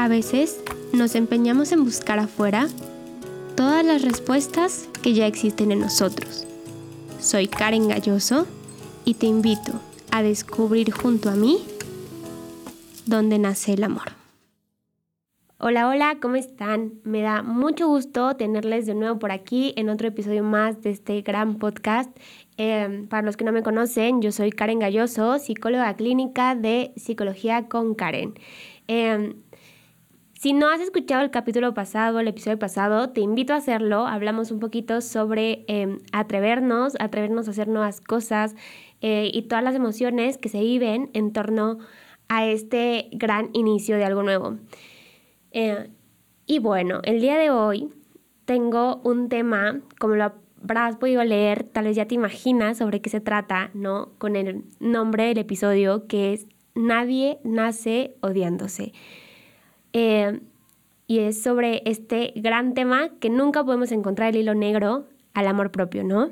A veces nos empeñamos en buscar afuera todas las respuestas que ya existen en nosotros. Soy Karen Galloso y te invito a descubrir junto a mí dónde nace el amor. Hola, hola, ¿cómo están? Me da mucho gusto tenerles de nuevo por aquí en otro episodio más de este gran podcast. Em, para los que no me conocen, yo soy Karen Galloso, psicóloga clínica de Psicología con Karen. Em, si no has escuchado el capítulo pasado, el episodio pasado, te invito a hacerlo. Hablamos un poquito sobre em, atrevernos, atrevernos a hacer nuevas cosas eh, y todas las emociones que se viven en torno a este gran inicio de algo nuevo. Eh, y bueno, el día de hoy tengo un tema, como lo habrás podido leer, tal vez ya te imaginas sobre qué se trata, ¿no? Con el nombre del episodio que es Nadie nace odiándose. Eh, y es sobre este gran tema que nunca podemos encontrar el hilo negro al amor propio, ¿no?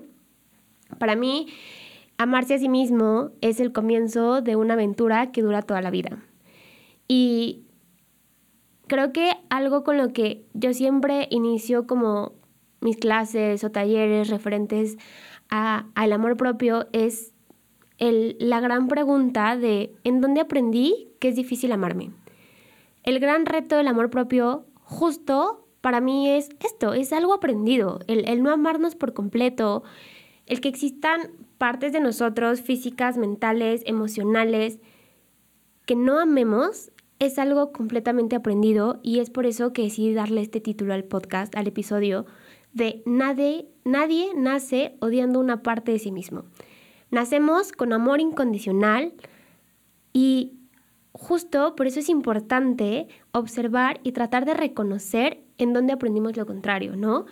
Para mí, amarse a sí mismo es el comienzo de una aventura que dura toda la vida. Y creo que algo con lo que yo siempre inicio como mis clases o talleres referentes al amor propio es el, la gran pregunta de ¿en dónde aprendí que es difícil amarme? El gran reto del amor propio justo para mí es esto, es algo aprendido, el, no amarnos por completo, el que existan partes de nosotros físicas, mentales, emocionales, que no amemos, es algo completamente aprendido y es por eso que decidí darle este título al podcast, al episodio, de nadie, nadie nace odiando una parte de sí mismo. Nacemos con amor incondicional y Justo por eso es importante observar y tratar de reconocer en dónde aprendimos lo contrario, ¿no?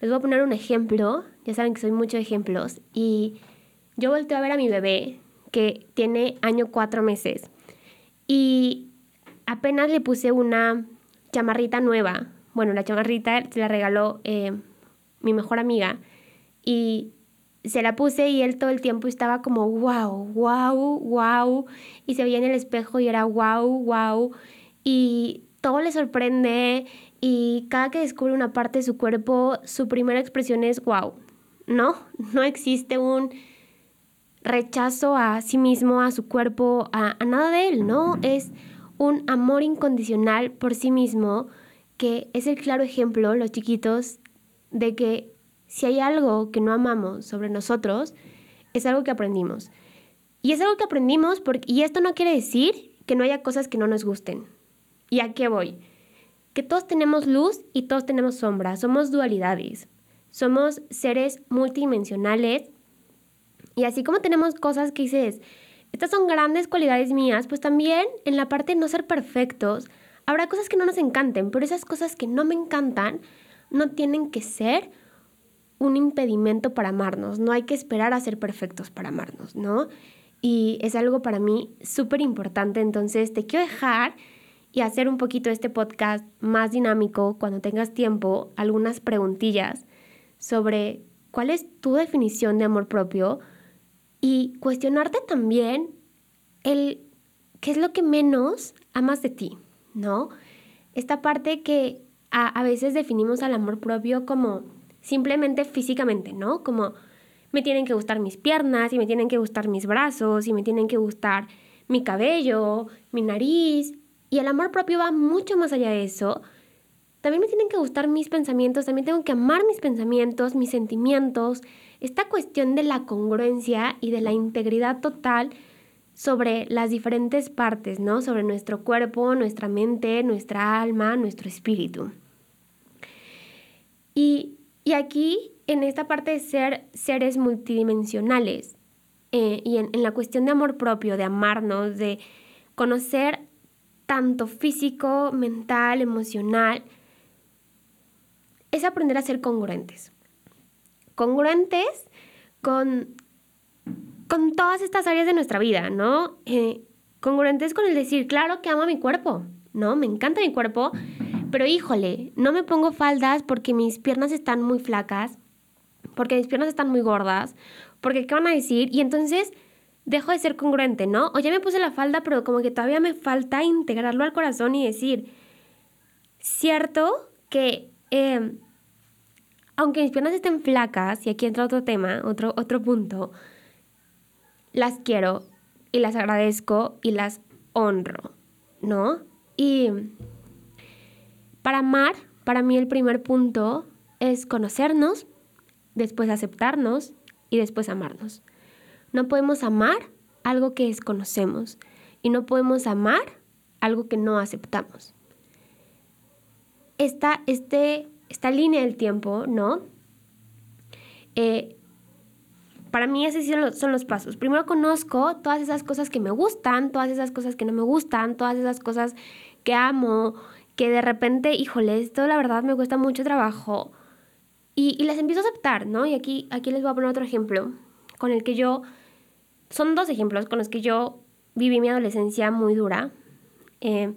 Les voy a poner un ejemplo, ya saben que soy muchos ejemplos, y yo volteo a ver a mi bebé que tiene año cuatro meses y apenas le puse una chamarrita nueva. Bueno, la chamarrita se la regaló eh, mi mejor amiga y se la puse y él todo el tiempo estaba como wow, wow, wow. Y se veía en el espejo y era wow, wow. Y todo le sorprende y cada que descubre una parte de su cuerpo, su primera expresión es wow. No, no existe un rechazo a sí mismo, a su cuerpo, a, a nada de él, ¿no? Es un amor incondicional por sí mismo, que es el claro ejemplo, los chiquitos, de que si hay algo que no amamos sobre nosotros, es algo que aprendimos. Y es algo que aprendimos porque, y esto no quiere decir que no haya cosas que no nos gusten. ¿Y a qué voy? Que todos tenemos luz y todos tenemos sombra, somos dualidades, somos seres multidimensionales y así como tenemos cosas que dices, estas son grandes cualidades mías, pues también en la parte de no ser perfectos, habrá cosas que no nos encanten, pero esas cosas que no me encantan no tienen que ser un impedimento para amarnos, no hay que esperar a ser perfectos para amarnos, ¿no? Y es algo para mí súper importante, entonces te quiero dejar y hacer un poquito este podcast más dinámico cuando tengas tiempo, algunas preguntillas sobre cuál es tu definición de amor propio y cuestionarte también el qué es lo que menos amas de ti, ¿no? Esta parte que a, a veces definimos al amor propio como simplemente físicamente, ¿no? Como me tienen que gustar mis piernas y me tienen que gustar mis brazos y me tienen que gustar mi cabello, mi nariz. Y el amor propio va mucho más allá de eso. También me tienen que gustar mis pensamientos, también tengo que amar mis pensamientos, mis sentimientos. Esta cuestión de la congruencia y de la integridad total sobre las diferentes partes, ¿no? Sobre nuestro cuerpo, nuestra mente, nuestra alma, nuestro espíritu. Y y aquí, en esta parte de ser seres multidimensionales eh, y en, la cuestión de amor propio, de amarnos, de conocer tanto físico, mental, emocional, es aprender a ser congruentes. Congruentes con, con todas estas áreas de nuestra vida, ¿no? Eh, congruentes con el decir, claro que amo a mi cuerpo, ¿no? Me encanta mi cuerpo, pero híjole, no me pongo faldas porque mis piernas están muy flacas, porque mis piernas están muy gordas, porque ¿qué van a decir? Y entonces dejo de ser congruente, ¿no? O ya me puse la falda, pero como que todavía me falta integrarlo al corazón y decir, cierto que em, aunque mis piernas estén flacas, y aquí entra otro tema, otro, otro punto, las quiero y las agradezco y las honro, ¿no? Y para amar, para mí el primer punto es conocernos, después aceptarnos y después amarnos. No podemos amar algo que desconocemos y no podemos amar algo que no aceptamos. Esta, este, esta línea del tiempo, ¿no? Eh, para mí esos son los pasos. Primero conozco todas esas cosas que me gustan, todas esas cosas que no me gustan, todas esas cosas que amo, que de repente, híjole, esto la verdad me cuesta mucho trabajo. Y, las empiezo a aceptar, ¿no? Y aquí, aquí les voy a poner otro ejemplo con el que yo, son dos ejemplos con los que yo viví mi adolescencia muy dura. Eh,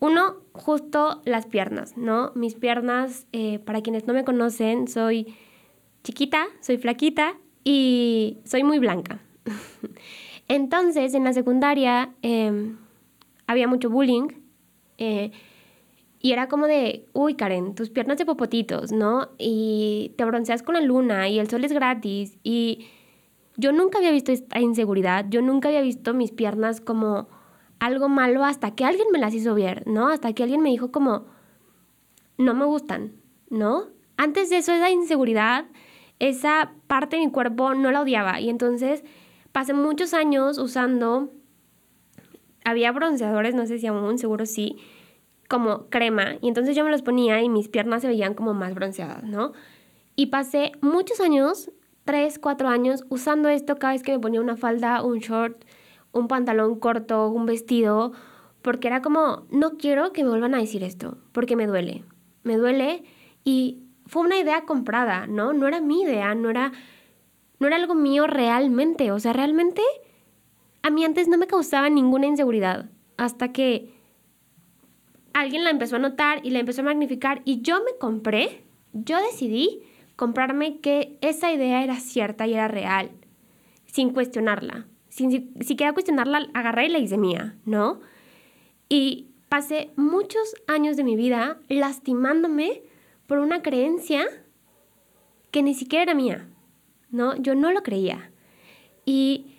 uno, justo las piernas, ¿no? Mis piernas, eh, para quienes no me conocen, soy chiquita, soy flaquita y soy muy blanca. Entonces, en la secundaria em, había mucho bullying eh, y era como de, uy Karen, tus piernas de popotitos, ¿no? Y te bronceas con la luna y el sol es gratis y yo nunca había visto esta inseguridad, yo nunca había visto mis piernas como algo malo hasta que alguien me las hizo ver, ¿no? Hasta que alguien me dijo como, no me gustan, ¿no? Antes de eso, esa inseguridad, esa parte de mi cuerpo no la odiaba. Y entonces pasé muchos años usando, había bronceadores, no sé si aún, seguro sí, como crema. Y entonces yo me los ponía y mis piernas se veían como más bronceadas, ¿no? Y pasé muchos años, tres, cuatro años, usando esto cada vez que me ponía una falda, un short, un pantalón corto, un vestido, porque era como, no quiero que me vuelvan a decir esto, porque me duele, me duele y fue una idea comprada, ¿no? No era mi idea, no era, no era algo mío realmente, o sea, realmente a mí antes no me causaba ninguna inseguridad, hasta que alguien la empezó a notar y la empezó a magnificar y yo me compré, yo decidí comprarme que esa idea era cierta y era real, sin cuestionarla sin siquiera cuestionarla, agarré y la hice mía, ¿no? Y pasé muchos años de mi vida lastimándome por una creencia que ni siquiera era mía, ¿no? Yo no lo creía. Y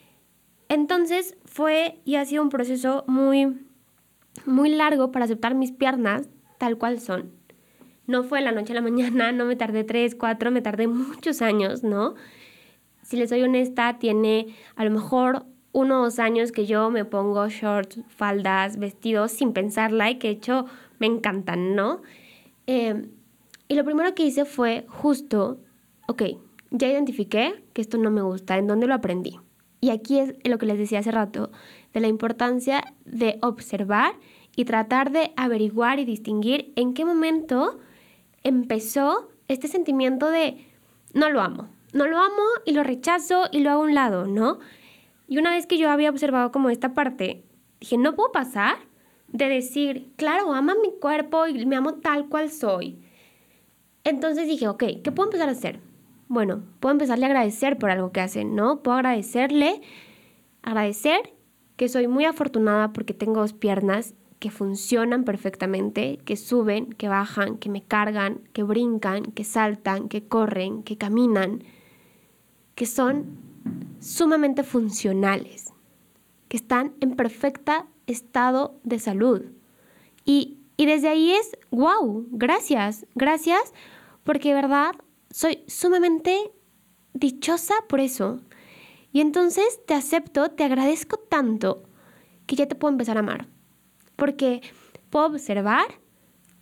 entonces fue y ha sido un proceso muy, muy largo para aceptar mis piernas tal cual son. No fue la noche a la mañana, no me tardé tres, cuatro, me tardé muchos años, ¿no? si les soy honesta, tiene a lo mejor uno o dos años que yo me pongo shorts, faldas, vestidos sin pensarla y que de hecho me encantan, ¿no? Em, y lo primero que hice fue justo, ok, ya identifiqué que esto no me gusta, ¿en dónde lo aprendí? Y aquí es lo que les decía hace rato, de la importancia de observar y tratar de averiguar y distinguir en qué momento empezó este sentimiento de no lo amo, no lo amo y lo rechazo y lo hago a un lado, ¿no? Y una vez que yo había observado como esta parte, dije, no puedo pasar de decir, claro, ama mi cuerpo y me amo tal cual soy. Entonces dije, ok, ¿qué puedo empezar a hacer? Bueno, puedo empezarle a agradecer por algo que hacen, ¿no? Puedo agradecerle, agradecer que soy muy afortunada porque tengo dos piernas que funcionan perfectamente, que suben, que bajan, que me cargan, que brincan, que saltan, que corren, que caminan que son sumamente funcionales, que están en perfecta estado de salud. Y, desde ahí es, wow, gracias, gracias, porque verdad soy sumamente dichosa por eso. Y entonces te acepto, te agradezco tanto que ya te puedo empezar a amar. Porque puedo observar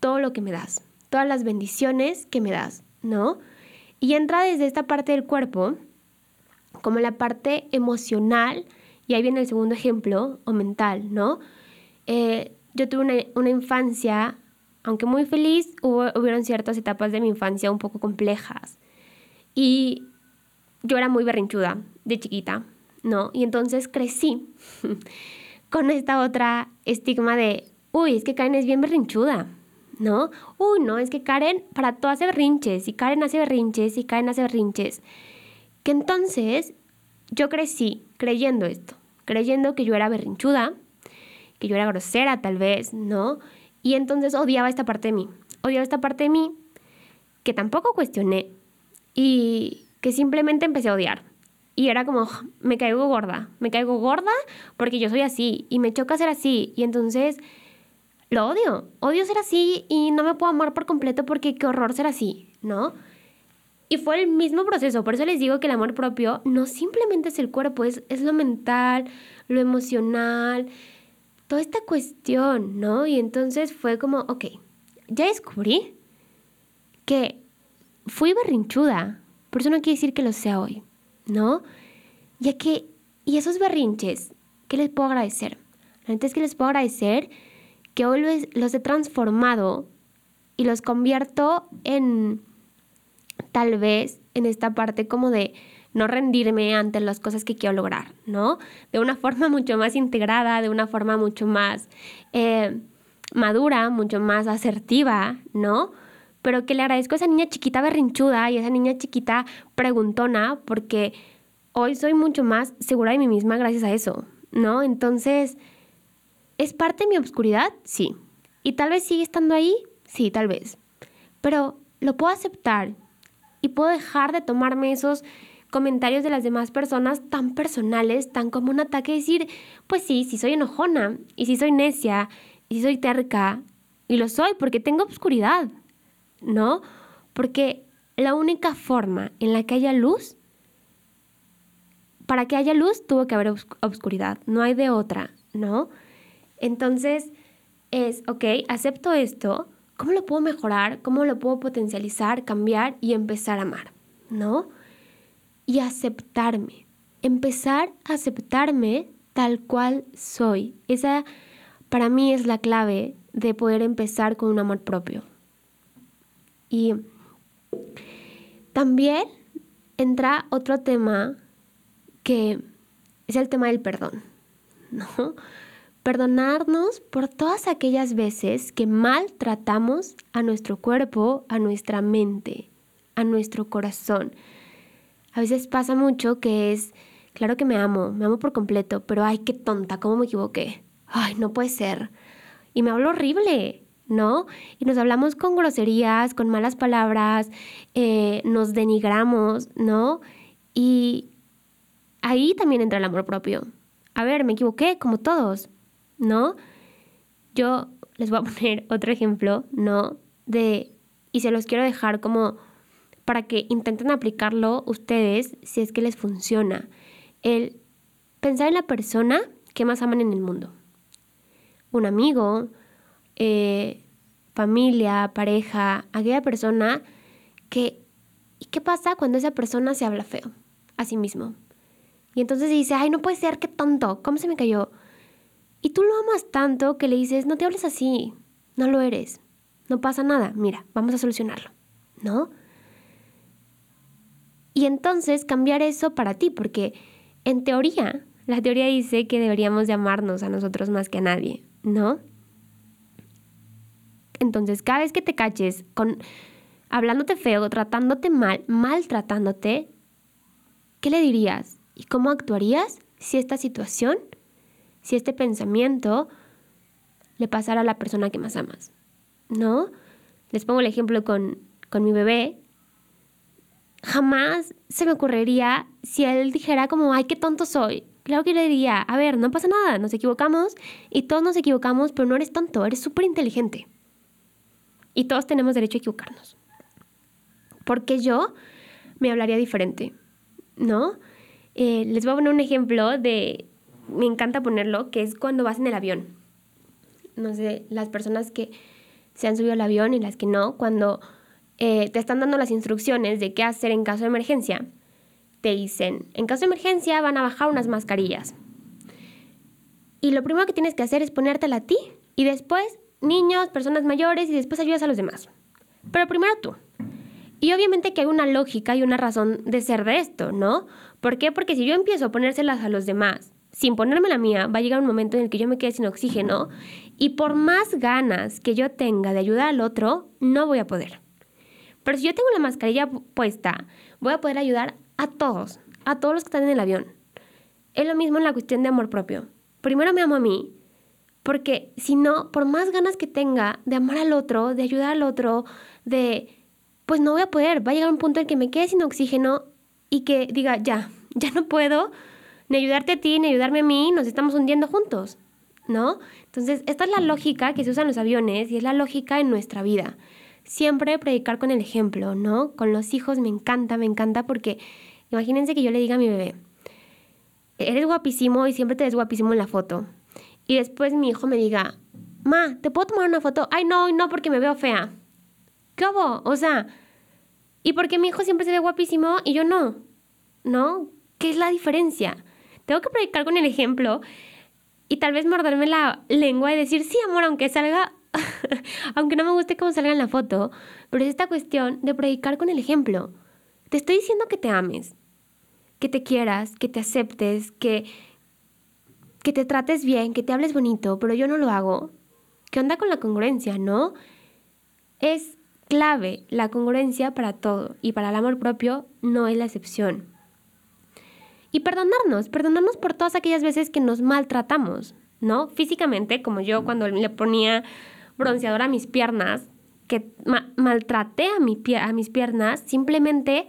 todo lo que me das, todas las bendiciones que me das, ¿no? Y entra desde esta parte del cuerpo como la parte emocional, y ahí viene el segundo ejemplo, o mental, ¿no? Eh, yo tuve una, infancia, aunque muy feliz, hubo, hubieron ciertas etapas de mi infancia un poco complejas. Y yo era muy berrinchuda de chiquita, ¿no? Y entonces crecí con esta otra estigma de, uy, es que Karen es bien berrinchuda, ¿no? Uy, no, es que Karen para todo hace berrinches, y Karen hace berrinches, y Karen hace berrinches. Que entonces yo crecí creyendo esto, creyendo que yo era berrinchuda, que yo era grosera tal vez, ¿no? Y entonces odiaba esta parte de mí. Odiaba esta parte de mí que tampoco cuestioné y que simplemente empecé a odiar. Y era como, me caigo gorda, me caigo gorda porque yo soy así y me choca ser así. Y entonces lo odio, odio ser así y no me puedo amar por completo porque qué horror ser así, ¿no? Y fue el mismo proceso, por eso les digo que el amor propio no simplemente es el cuerpo, es, es lo mental, lo emocional, toda esta cuestión, ¿no? Y entonces fue como, ok, ya descubrí que fui berrinchuda, por eso no quiere decir que lo sea hoy, ¿no? Ya que, y esos berrinches, ¿qué les puedo agradecer? La es que les puedo agradecer que hoy los he transformado y los convierto en, tal vez, en esta parte como de no rendirme ante las cosas que quiero lograr, ¿no? De una forma mucho más integrada, de una forma mucho más eh, madura, mucho más asertiva, ¿no? Pero que le agradezco a esa niña chiquita berrinchuda y a esa niña chiquita preguntona, porque hoy soy mucho más segura de mí misma gracias a eso, ¿no? Entonces, ¿es parte de mi obscuridad? Sí. ¿Y tal vez sigue estando ahí? Sí, tal vez. Pero lo puedo aceptar y puedo dejar de tomarme esos comentarios de las demás personas tan personales, tan como un ataque, decir, pues sí, si soy enojona, y si soy necia, y si soy terca, y lo soy porque tengo obscuridad, ¿no? Porque la única forma en la que haya luz, para que haya luz tuvo que haber obscuridad, no hay de otra, ¿no? Entonces es, ok, acepto esto, ¿cómo lo puedo mejorar? ¿Cómo lo puedo potencializar, cambiar y empezar a amar? ¿No? Y aceptarme. Empezar a aceptarme tal cual soy. Esa para mí es la clave de poder empezar con un amor propio. Y también entra otro tema que es el tema del perdón, ¿no? Perdonarnos por todas aquellas veces que maltratamos a nuestro cuerpo, a nuestra mente, a nuestro corazón. A veces pasa mucho que es, claro que me amo, me amo por completo, pero ay, qué tonta, ¿cómo me equivoqué? Ay, no puede ser. Y me hablo horrible, ¿no? Y nos hablamos con groserías, con malas palabras, eh, nos denigramos, ¿no? Y ahí también entra el amor propio. A ver, me equivoqué, como todos, ¿no? Yo les voy a poner otro ejemplo, ¿no? De, y se los quiero dejar como para que intenten aplicarlo ustedes si es que les funciona. El pensar en la persona que más aman en el mundo. Un amigo, eh, familia, pareja, aquella persona que... ¿Y qué pasa cuando esa persona se habla feo a sí mismo? Y entonces dice, ay, no puede ser, qué tonto, ¿cómo se me cayó? Y tú lo amas tanto que le dices, no te hables así, no lo eres, no pasa nada, mira, vamos a solucionarlo, ¿no? Y entonces cambiar eso para ti, porque en teoría, la teoría dice que deberíamos llamarnos a nosotros más que a nadie, ¿no? Entonces, cada vez que te caches con hablándote feo, tratándote mal, maltratándote, ¿qué le dirías? ¿Y cómo actuarías si esta situación, si este pensamiento le pasara a la persona que más amas? ¿No? Les pongo el ejemplo con, con mi bebé, jamás se me ocurriría si él dijera como, ay, qué tonto soy. Claro que le diría, a ver, no pasa nada, nos equivocamos y todos nos equivocamos, pero no eres tonto, eres súper inteligente. Y todos tenemos derecho a equivocarnos. Porque yo me hablaría diferente, ¿no? Eh, les voy a poner un ejemplo de, me encanta ponerlo, que es cuando vas en el avión. No sé, las personas que se han subido al avión y las que no, cuando eh, te están dando las instrucciones de qué hacer en caso de emergencia. Te dicen, en caso de emergencia van a bajar unas mascarillas. Y lo primero que tienes que hacer es ponértela a ti y después niños, personas mayores y después ayudas a los demás. Pero primero tú. Y obviamente que hay una lógica y una razón de ser de esto, ¿no? ¿Por qué? Porque si yo empiezo a ponérselas a los demás sin ponerme la mía, va a llegar un momento en el que yo me quede sin oxígeno y por más ganas que yo tenga de ayudar al otro, no voy a poder. Pero si yo tengo la mascarilla puesta, voy a poder ayudar a todos, a todos los que están en el avión. Es lo mismo en la cuestión de amor propio. Primero me amo a mí Porque si no, por más ganas que tenga de amar al otro, de ayudar al otro, de, pues no voy a poder, va a llegar un punto en que me quede sin oxígeno y que diga, ya, ya no puedo ni ayudarte a ti, ni ayudarme a mí, nos estamos hundiendo juntos, ¿no? Entonces, esta es la lógica que se usa en los aviones y es la lógica en nuestra vida. Siempre predicar con el ejemplo, ¿no? Con los hijos me encanta, me encanta porque imagínense que yo le diga a mi bebé, eres guapísimo y siempre te ves guapísimo en la foto y después mi hijo me diga, ma, ¿te puedo tomar una foto? Ay, no, no, porque me veo fea. ¿Qué hago? O sea, ¿y porque mi hijo siempre se ve guapísimo y yo no? ¿No? ¿Qué es la diferencia? Tengo que predicar con el ejemplo y tal vez morderme la lengua y decir, sí, amor, aunque salga, aunque no me guste cómo salga en la foto, pero es esta cuestión de predicar con el ejemplo. Te estoy diciendo que te ames, que te quieras, que te aceptes, que, que te trates bien, que te hables bonito, pero yo no lo hago. ¿Qué onda con la congruencia, no? Es clave la congruencia para todo y para el amor propio no es la excepción. Y perdonarnos, perdonarnos por todas aquellas veces que nos maltratamos, ¿no? Físicamente, como yo cuando le ponía bronceador a mis piernas, que maltraté a, mi a mis piernas simplemente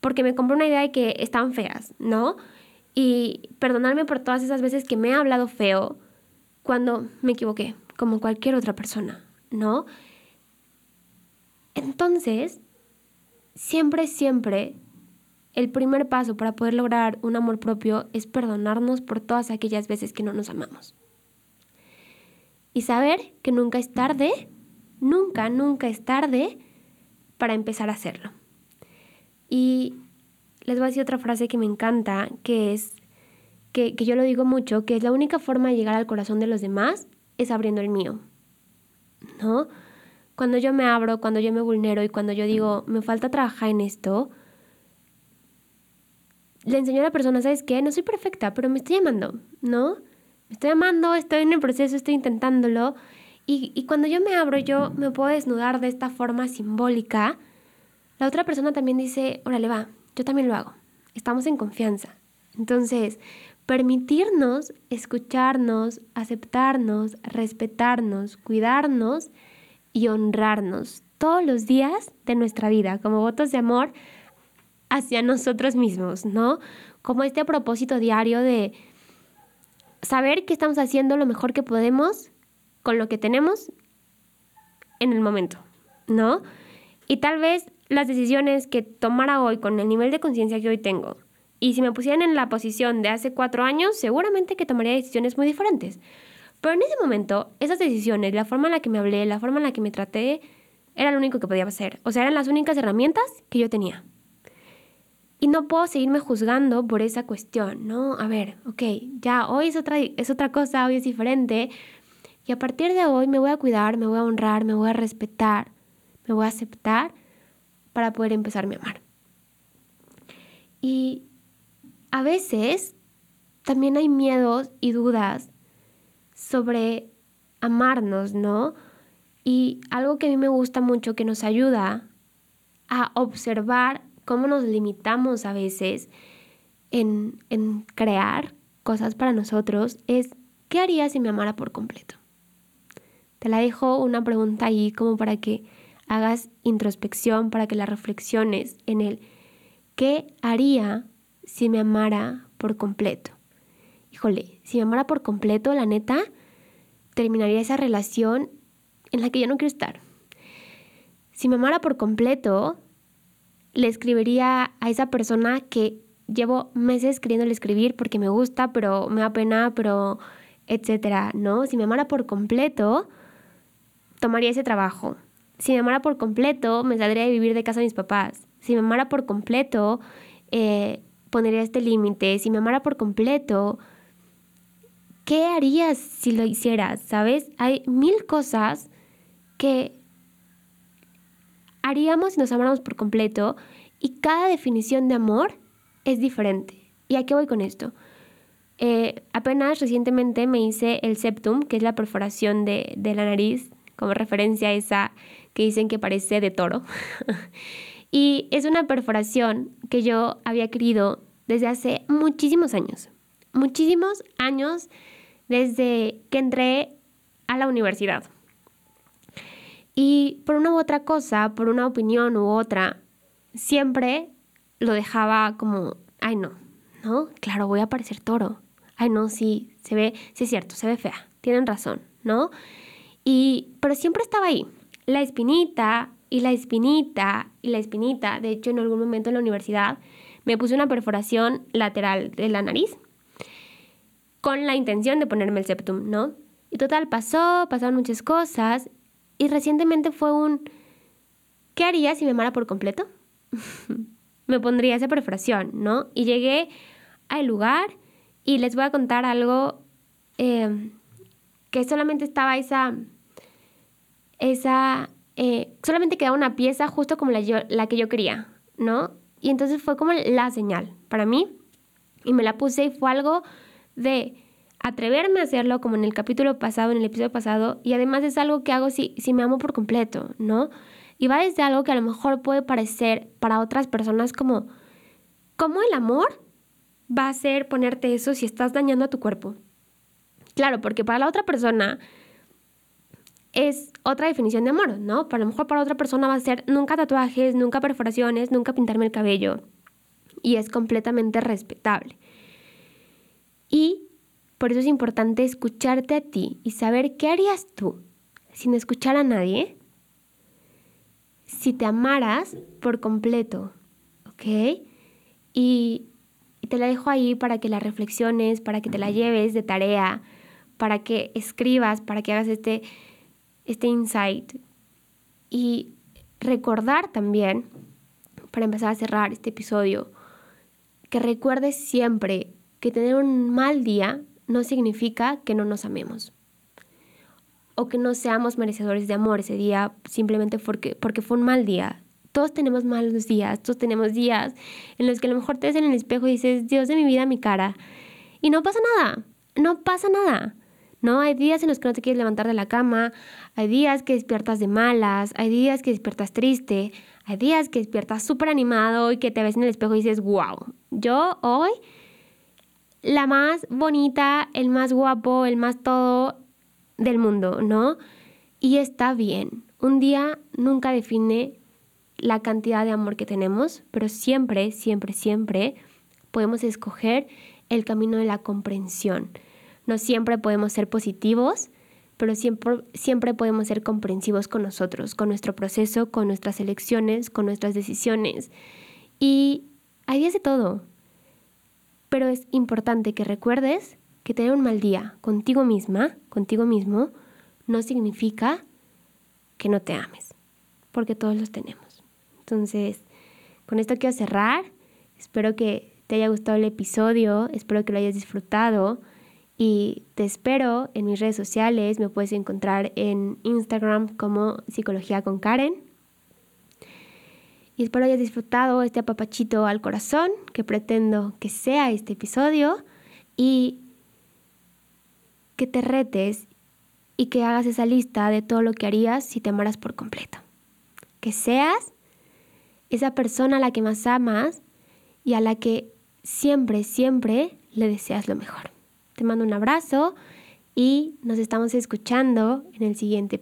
porque me compré una idea de que estaban feas, ¿no? y perdonarme por todas esas veces que me he hablado feo cuando me equivoqué, como cualquier otra persona, ¿no? Entonces, siempre, siempre, el primer paso para poder lograr un amor propio es perdonarnos por todas aquellas veces que no nos amamos. Y saber que nunca es tarde, nunca, nunca es tarde para empezar a hacerlo. Y les voy a decir otra frase que me encanta, que es, que, que yo lo digo mucho, que es la única forma de llegar al corazón de los demás es abriendo el mío, ¿no? Cuando yo me abro, cuando yo me vulnero y cuando yo digo, me falta trabajar en esto, le enseño a la persona, ¿sabes qué? No soy perfecta, pero me estoy amando, ¿no? Estoy amando, estoy en el proceso, estoy intentándolo. Y, y cuando yo me abro, yo me puedo desnudar de esta forma simbólica. La otra persona también dice, órale, va, yo también lo hago. Estamos en confianza. Entonces, permitirnos escucharnos, aceptarnos, respetarnos, cuidarnos y honrarnos todos los días de nuestra vida como votos de amor hacia nosotros mismos, ¿no? Como este propósito diario de saber que estamos haciendo lo mejor que podemos con lo que tenemos en el momento, ¿no? Y tal vez las decisiones que tomara hoy con el nivel de conciencia que hoy tengo, y si me pusieran en la posición de hace cuatro años, seguramente que tomaría decisiones muy diferentes. Pero en ese momento, esas decisiones, la forma en la que me hablé, la forma en la que me traté, era lo único que podía hacer. O sea, eran las únicas herramientas que yo tenía. Y no puedo seguirme juzgando por esa cuestión, ¿no? A ver, ok, ya hoy es otra, es otra cosa, hoy es diferente. Y a partir de hoy me voy a cuidar, me voy a honrar, me voy a respetar, me voy a aceptar para poder empezarme a amar. Y a veces también hay miedos y dudas sobre amarnos, ¿no? Y algo que a mí me gusta mucho que nos ayuda a observar cómo nos limitamos a veces en, en crear cosas para nosotros es, ¿qué haría si me amara por completo? Te la dejo una pregunta ahí como para que hagas introspección, para que la reflexiones en el ¿qué haría si me amara por completo? Híjole, si me amara por completo, la neta, terminaría esa relación en la que yo no quiero estar. Si me amara por completo, le escribiría a esa persona que llevo meses queriéndole escribir porque me gusta, pero me da pena, pero etcétera, ¿no? Si me amara por completo, tomaría ese trabajo. Si me amara por completo, me saldría de vivir de casa de mis papás. Si me amara por completo, eh, pondría este límite. Si me amara por completo, ¿qué harías si lo hicieras? ¿Sabes? Hay mil cosas que haríamos si nos amáramos por completo y cada definición de amor es diferente. ¿Y a qué voy con esto? Eh, apenas recientemente me hice el septum, que es la perforación de, de la nariz, como referencia a esa que dicen que parece de toro. y es una perforación que yo había querido desde hace muchísimos años. Muchísimos años desde que entré a la universidad. Y por una u otra cosa, por una opinión u otra, siempre lo dejaba como, ay no, ¿no? Claro, voy a parecer toro. Ay no, sí, se ve, sí es cierto, se ve fea, tienen razón, ¿no? Y, pero siempre estaba ahí, la espinita y la espinita y la espinita. De hecho, en algún momento en la universidad me puse una perforación lateral de la nariz con la intención de ponerme el septum, ¿no? Y total, pasó, pasaron muchas cosas y recientemente fue un, ¿qué haría si me amara por completo? me pondría esa perforación, ¿no? Y llegué al lugar y les voy a contar algo eh, que solamente estaba esa, esa, eh, solamente quedaba una pieza justo como la, la que yo quería, ¿no? Y entonces fue como la señal para mí y me la puse y fue algo de atreverme a hacerlo como en el capítulo pasado, en el episodio pasado, y además es algo que hago si, si me amo por completo, ¿no? Y va desde algo que a lo mejor puede parecer para otras personas como, ¿cómo el amor va a ser ponerte eso si estás dañando a tu cuerpo? Claro, porque para la otra persona es otra definición de amor, ¿no? Para lo mejor para otra persona va a ser nunca tatuajes, nunca perforaciones, nunca pintarme el cabello. Y es completamente respetable. Y por eso es importante escucharte a ti y saber qué harías tú sin escuchar a nadie si te amaras por completo, ¿ok? Y, y, te la dejo ahí para que la reflexiones, para que te la lleves de tarea, para que escribas, para que hagas este, este insight. Y recordar también, para empezar a cerrar este episodio, que recuerdes siempre que tener un mal día no significa que no nos amemos o que no seamos merecedores de amor ese día simplemente porque, porque fue un mal día. Todos tenemos malos días, todos tenemos días en los que a lo mejor te ves en el espejo y dices, Dios de mi vida, mi cara. Y no pasa nada, no pasa nada. ¿no? Hay días en los que no te quieres levantar de la cama, hay días que despiertas de malas, hay días que despiertas triste, hay días que despiertas súper animado y que te ves en el espejo y dices, wow, yo hoy la más bonita, el más guapo, el más todo del mundo, ¿no? Y está bien. Un día nunca define la cantidad de amor que tenemos, pero siempre, siempre, siempre podemos escoger el camino de la comprensión. No siempre podemos ser positivos, pero siempre, siempre podemos ser comprensivos con nosotros, con nuestro proceso, con nuestras elecciones, con nuestras decisiones. Y hay días de todo. Pero es importante que recuerdes que tener un mal día contigo misma, contigo mismo, no significa que no te ames, porque todos los tenemos. Entonces, con esto quiero cerrar. Espero que te haya gustado el episodio, espero que lo hayas disfrutado y te espero en mis redes sociales. Me puedes encontrar en Instagram como Psicología con Karen y espero hayas disfrutado este apapachito al corazón que pretendo que sea este episodio y que te retes y que hagas esa lista de todo lo que harías si te amaras por completo. Que seas esa persona a la que más amas y a la que siempre, siempre le deseas lo mejor. Te mando un abrazo y nos estamos escuchando en el siguiente